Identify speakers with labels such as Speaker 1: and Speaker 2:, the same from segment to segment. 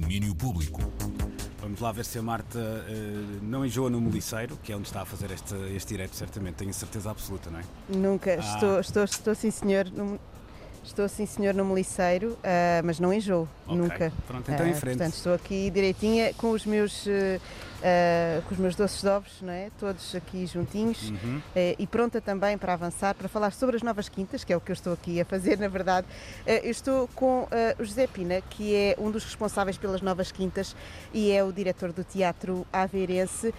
Speaker 1: Domínio Público.
Speaker 2: Vamos lá ver se a Marta uh, não enjoa no Moliceiro, que é onde está a fazer este, este direto, certamente, tenho certeza absoluta, não é?
Speaker 3: Nunca, ah. estou, estou, estou sim senhor, no, estou sim senhor no Moliceiro, uh, mas não enjoo, okay. nunca.
Speaker 2: Pronto, então uh, em frente.
Speaker 3: Portanto, estou aqui direitinha com os meus uh, com os meus doces ovos, não é? todos aqui juntinhos uhum. uh, e pronta também para avançar, para falar sobre as novas quintas, que é o que eu estou aqui a fazer, na verdade. Eu estou com o José Pina, que é um dos responsáveis pelas novas quintas e é o diretor do Teatro Aveirense.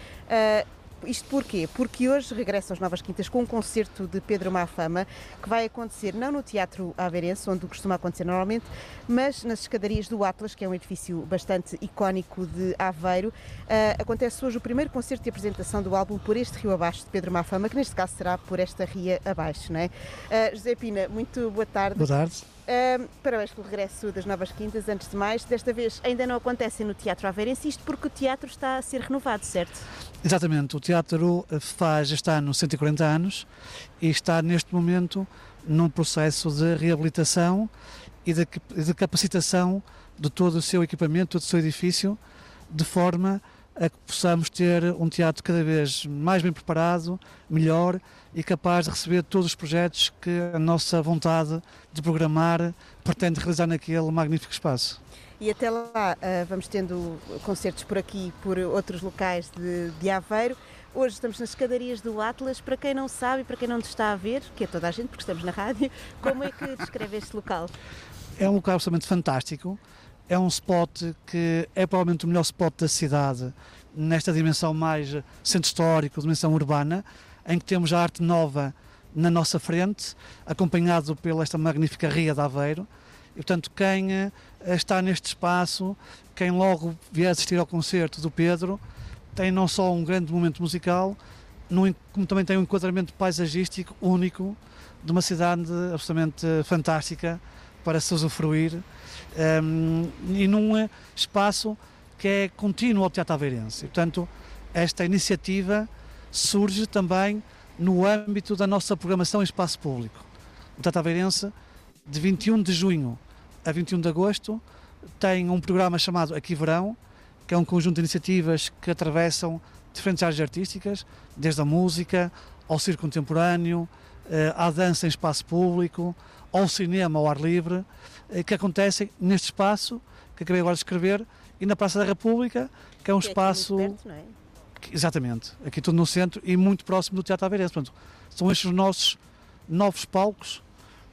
Speaker 3: Isto porquê? Porque hoje regressa às Novas Quintas com um concerto de Pedro Mafama que vai acontecer não no Teatro Aveirense, onde costuma acontecer normalmente, mas nas escadarias do Atlas, que é um edifício bastante icónico de Aveiro. Uh, acontece hoje o primeiro concerto de apresentação do álbum Por Este Rio Abaixo de Pedro Mafama, que neste caso será Por Esta Ria Abaixo, não é? Uh, José Pina, muito boa tarde.
Speaker 4: Boa tarde.
Speaker 3: Uh, parabéns pelo regresso das Novas Quintas, antes de mais. Desta vez ainda não acontece no Teatro Aveirense, isto porque o teatro está a ser renovado, certo?
Speaker 4: Exatamente, o teatro faz este ano 140 anos e está neste momento num processo de reabilitação e de, de capacitação de todo o seu equipamento, todo o seu edifício, de forma a que possamos ter um teatro cada vez mais bem preparado, melhor e capaz de receber todos os projetos que a nossa vontade de programar pretende realizar naquele magnífico espaço.
Speaker 3: E até lá uh, vamos tendo concertos por aqui, por outros locais de, de Aveiro. Hoje estamos nas escadarias do Atlas. Para quem não sabe, para quem não nos está a ver, que é toda a gente, porque estamos na rádio, como é que descreve este local?
Speaker 4: É um local absolutamente fantástico é um spot que é provavelmente o melhor spot da cidade nesta dimensão mais centro histórico, dimensão urbana, em que temos a arte nova na nossa frente, acompanhado pela esta magnífica Ria de Aveiro. E, portanto, quem eh, está neste espaço, quem logo vier assistir ao concerto do Pedro, tem não só um grande momento musical, como também tem um enquadramento paisagístico único de uma cidade absolutamente fantástica para se usufruir um, e num espaço que é contínuo ao Teatro Aveirense. Portanto, esta iniciativa surge também no âmbito da nossa programação em espaço público. O Teatro Aveirense, de 21 de junho a 21 de agosto, tem um programa chamado Aqui Verão, que é um conjunto de iniciativas que atravessam diferentes áreas artísticas, desde a música ao circo contemporâneo, eh, à dança em espaço público, ao cinema ao ar livre, eh, que acontecem neste espaço que acabei agora de escrever e na Praça da República, que é um que espaço.
Speaker 3: É perto, não é?
Speaker 4: Exatamente, aqui tudo no centro e muito próximo do Teatro Aveirense. Portanto, são estes os nossos novos palcos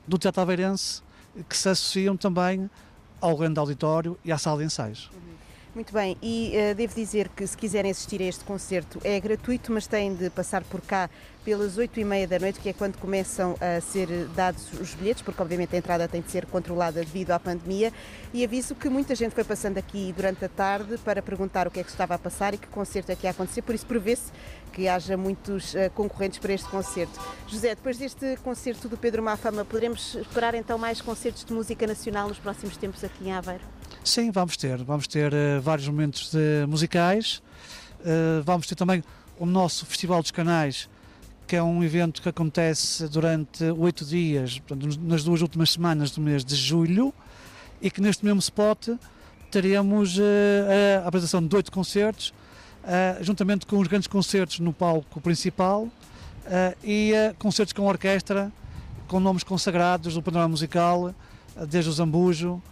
Speaker 4: do Teatro Aveirense que se associam também ao grande auditório e à sala de ensaios.
Speaker 3: Uhum. Muito bem, e uh, devo dizer que se quiserem assistir a este concerto é gratuito, mas têm de passar por cá pelas 8 e meia da noite, que é quando começam a ser dados os bilhetes, porque obviamente a entrada tem de ser controlada devido à pandemia. E aviso que muita gente foi passando aqui durante a tarde para perguntar o que é que estava a passar e que concerto é que ia acontecer, por isso prevê-se que haja muitos uh, concorrentes para este concerto. José, depois deste concerto do Pedro Mafama, poderemos esperar então mais concertos de música nacional nos próximos tempos aqui em Aveiro?
Speaker 4: Sim, vamos ter. Vamos ter uh, vários momentos de, musicais. Uh, vamos ter também o nosso Festival dos Canais, que é um evento que acontece durante oito dias, portanto, nas duas últimas semanas do mês de julho, e que neste mesmo spot teremos uh, a apresentação de oito concertos, juntamente com os grandes concertos no palco principal e concertos com orquestra, com nomes consagrados do panorama musical, desde o Zambujo,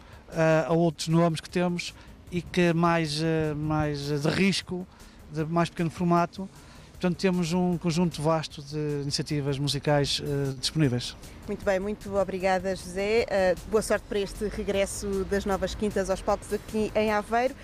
Speaker 4: a outros nomes que temos e que mais, uh, mais de risco, de mais pequeno formato. Portanto, temos um conjunto vasto de iniciativas musicais uh, disponíveis.
Speaker 3: Muito bem, muito obrigada, José. boa sorte para este regresso das novas quintas aos palcos aqui em Aveiro.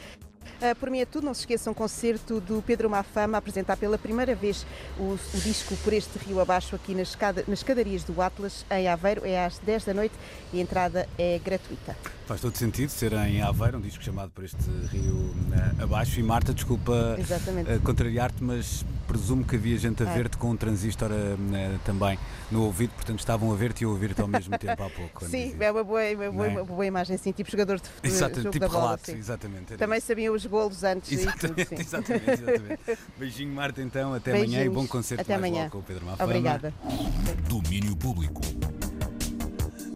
Speaker 3: Uh, por mim é tudo, não se esqueçam, um concerto do Pedro Mafama a apresentar pela primeira vez o, o disco Por Este Rio Abaixo aqui nas, escada, nas escadarias do Atlas, em Aveiro, é às 10 da noite e a entrada é gratuita.
Speaker 2: Faz todo sentido ser em Aveiro, um disco chamado Por Este Rio uh, Abaixo. E Marta, desculpa uh, contrariar-te, mas presumo que havia gente a ver-te com um transistor também no ouvido, portanto estavam a ver-te e a ouvir-te ao mesmo tempo há pouco.
Speaker 3: Sim, é uma boa, uma, boa, é? uma boa imagem, assim, tipo jogador de futebol.
Speaker 2: Exatamente, tipo relato, exatamente.
Speaker 3: Também sabiam os golos antes.
Speaker 2: Exatamente, tudo, exatamente, exatamente. Beijinho, Marta, então. Até Beijinhos. amanhã e bom concerto
Speaker 3: Até
Speaker 2: mais
Speaker 3: amanhã.
Speaker 2: com o Pedro Mafama.
Speaker 3: Obrigada.
Speaker 1: Domínio Público.